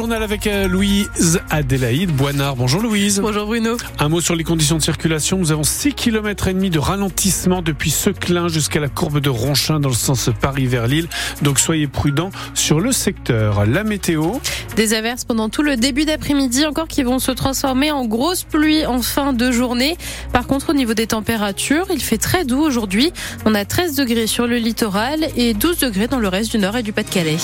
journal avec euh, Louise Adélaïde Boinard. Bonjour Louise. Bonjour Bruno. Un mot sur les conditions de circulation. Nous avons 6 km et demi de ralentissement depuis Seclin jusqu'à la courbe de Ronchin dans le sens Paris vers Lille. Donc soyez prudents sur le secteur. La météo. Des averses pendant tout le début d'après-midi encore qui vont se transformer en grosse pluie en fin de journée. Par contre au niveau des températures, il fait très doux aujourd'hui. On a 13 degrés sur le littoral et 12 degrés dans le reste du nord et du Pas-de-Calais.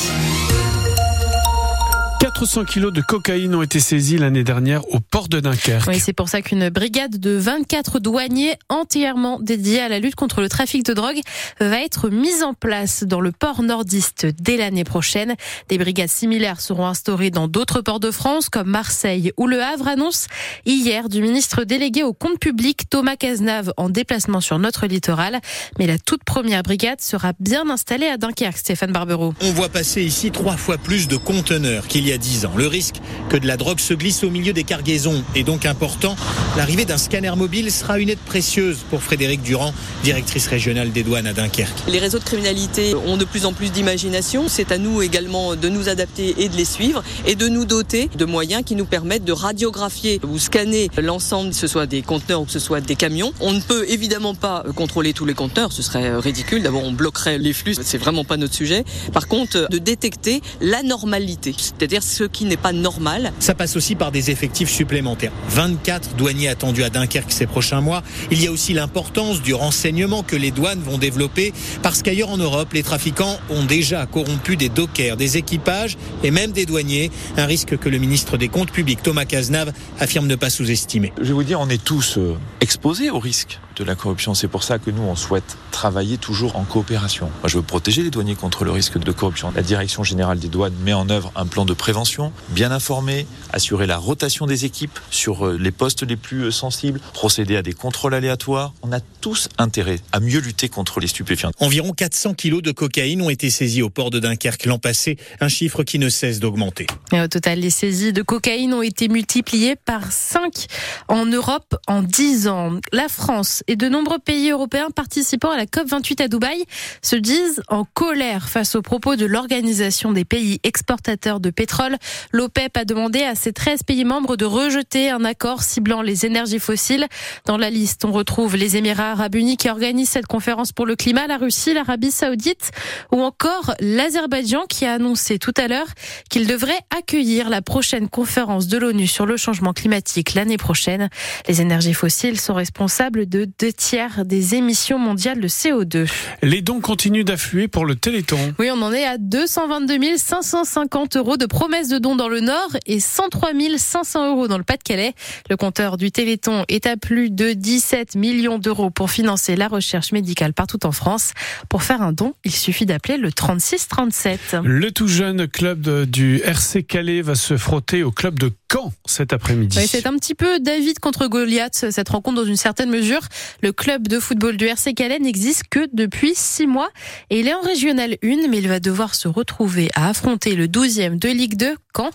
400 kilos de cocaïne ont été saisis l'année dernière au port de Dunkerque. Oui, c'est pour ça qu'une brigade de 24 douaniers entièrement dédiée à la lutte contre le trafic de drogue va être mise en place dans le port nordiste dès l'année prochaine. Des brigades similaires seront instaurées dans d'autres ports de France comme Marseille ou Le Havre, annonce hier du ministre délégué au compte public Thomas Cazenave en déplacement sur notre littoral. Mais la toute première brigade sera bien installée à Dunkerque, Stéphane Barbero. On voit passer ici trois fois plus de conteneurs qu'il y a 10 ans. Le risque que de la drogue se glisse au milieu des cargaisons est donc important. L'arrivée d'un scanner mobile sera une aide précieuse pour Frédéric Durand, directrice régionale des douanes à Dunkerque. Les réseaux de criminalité ont de plus en plus d'imagination. C'est à nous également de nous adapter et de les suivre et de nous doter de moyens qui nous permettent de radiographier ou scanner l'ensemble, que ce soit des conteneurs ou que ce soit des camions. On ne peut évidemment pas contrôler tous les conteneurs, ce serait ridicule. D'abord, on bloquerait les flux, c'est vraiment pas notre sujet. Par contre, de détecter l'anormalité, c'est-à-dire ce qui n'est pas normal. Ça passe aussi par des effectifs supplémentaires. 24 douaniers attendus à Dunkerque ces prochains mois. Il y a aussi l'importance du renseignement que les douanes vont développer parce qu'ailleurs en Europe, les trafiquants ont déjà corrompu des dockers, des équipages et même des douaniers. Un risque que le ministre des Comptes publics, Thomas Cazenave, affirme ne pas sous-estimer. Je vais vous dire, on est tous euh, exposés au risque de la corruption. C'est pour ça que nous, on souhaite travailler toujours en coopération. Moi, je veux protéger les douaniers contre le risque de corruption. La Direction générale des douanes met en œuvre un plan de prévention, bien informé, assurer la rotation des équipes sur euh, les postes les plus euh, sensibles, procéder à des contrôles aléatoires. On a tous intérêt à mieux lutter contre les stupéfiants. Environ 400 kilos de cocaïne ont été saisis au port de Dunkerque l'an passé, un chiffre qui ne cesse d'augmenter. au total, les saisies de cocaïne ont été multipliées par 5 en Europe en 10 ans. La France et de nombreux pays européens participant à la COP28 à Dubaï se disent en colère face aux propos de l'Organisation des pays exportateurs de pétrole. L'OPEP a demandé à ses 13 pays membres de rejeter un accord ciblant les énergies fossiles. Dans la liste, on retrouve les Émirats arabes unis qui organisent cette conférence pour le climat, la Russie, l'Arabie saoudite ou encore l'Azerbaïdjan qui a annoncé tout à l'heure qu'il devrait accueillir la prochaine conférence de l'ONU sur le changement climatique l'année prochaine. Les énergies fossiles sont responsables de deux tiers des émissions mondiales de CO2. Les dons continuent d'affluer pour le Téléthon. Oui, on en est à 222 550 euros de promesses de dons dans le Nord et 103 500 euros dans le Pas-de-Calais. Le compteur du Téléthon est à plus de 17 millions d'euros pour financer la recherche médicale partout en France. Pour faire un don, il suffit d'appeler le 36 37. Le tout jeune club du RC Calais va se frotter au club de Caen cet après-midi. Oui, c'est un petit peu David contre Goliath, cette rencontre dans une certaine mesure. Le club de football du RC Calais n'existe que depuis six mois et il est en régional 1, mais il va devoir se retrouver à affronter le 12e de Ligue 2, Caen.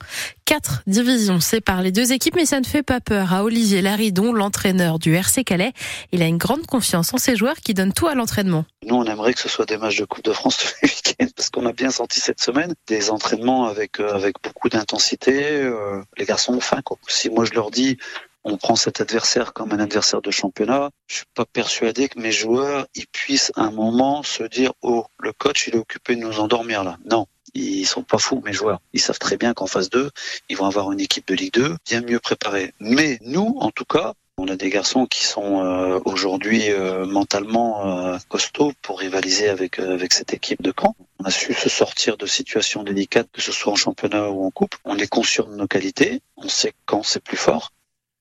Quatre divisions séparent les deux équipes, mais ça ne fait pas peur à Olivier Laridon, l'entraîneur du RC Calais. Il a une grande confiance en ses joueurs qui donnent tout à l'entraînement. Nous, on aimerait que ce soit des matchs de Coupe de France tous les week-ends, parce qu'on a bien senti cette semaine des entraînements avec, euh, avec beaucoup d'intensité. Euh, les garçons ont faim. Quoi. Si moi je leur dis on prend cet adversaire comme un adversaire de championnat. Je suis pas persuadé que mes joueurs ils puissent à un moment se dire oh le coach il est occupé de nous endormir là. Non, ils sont pas fous, mes joueurs. Ils savent très bien qu'en phase 2, ils vont avoir une équipe de Ligue 2 bien mieux préparée. Mais nous, en tout cas, on a des garçons qui sont euh, aujourd'hui euh, mentalement euh, costauds pour rivaliser avec avec cette équipe de Caen. On a su se sortir de situations délicates, que ce soit en championnat ou en coupe. On est conscient de nos qualités. On sait quand c'est plus fort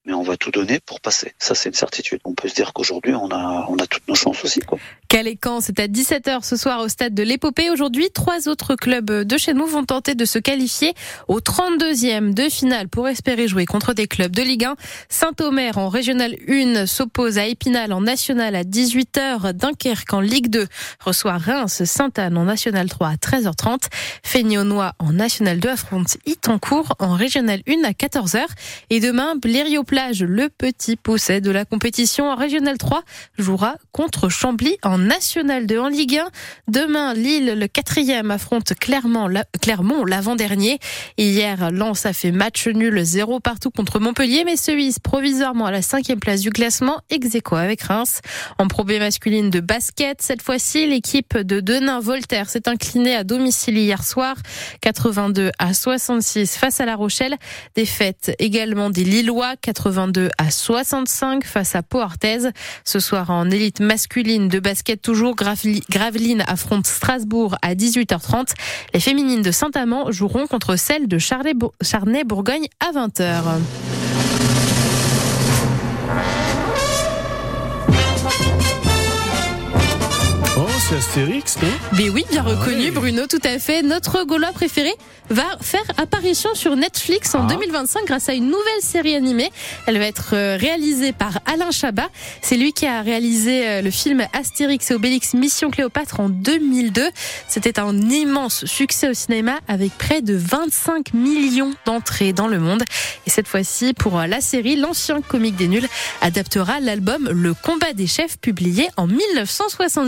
mais on va tout donner pour passer. Ça, c'est une certitude. On peut se dire qu'aujourd'hui, on a, on a toutes nos chances aussi. Caen, c'est à 17h ce soir au stade de l'Épopée. Aujourd'hui, trois autres clubs de chez nous vont tenter de se qualifier au 32e de finale pour espérer jouer contre des clubs de Ligue 1. Saint-Omer en Régional 1 s'oppose à Épinal en National à 18h. Dunkerque en Ligue 2 reçoit Reims Sainte-Anne en National 3 à 13h30. Fénionois en National 2 affronte Itancourt en Régional 1 à 14h. Et demain, Blériot plage. Le petit pousset de la compétition en Régional 3 jouera contre Chambly en National 2 en Ligue 1. Demain, Lille, le quatrième, affronte Clermont, l'avant-dernier. Hier, Lens a fait match nul 0 partout contre Montpellier, mais se hisse provisoirement à la cinquième place du classement, ex avec Reims. En probé masculine de basket, cette fois-ci, l'équipe de Denain Voltaire s'est inclinée à domicile hier soir, 82 à 66 face à La Rochelle. Défaite également des Lillois, 82 à 65 face à Pau Ce soir en élite masculine de basket toujours, Gravelines affronte Strasbourg à 18h30. Les féminines de Saint-Amand joueront contre celles de Charnay-Bourgogne à 20h. Astérix, non? Mais oui, bien ah reconnu, Bruno, tout à fait. Notre Gaulois préféré va faire apparition sur Netflix en 2025 ah. grâce à une nouvelle série animée. Elle va être euh, réalisée par Alain Chabat. C'est lui qui a réalisé euh, le film Astérix et Obélix Mission Cléopâtre en 2002. C'était un immense succès au cinéma avec près de 25 millions d'entrées dans le monde. Et cette fois-ci, pour euh, la série, l'ancien comique des nuls adaptera l'album Le combat des chefs publié en 1970.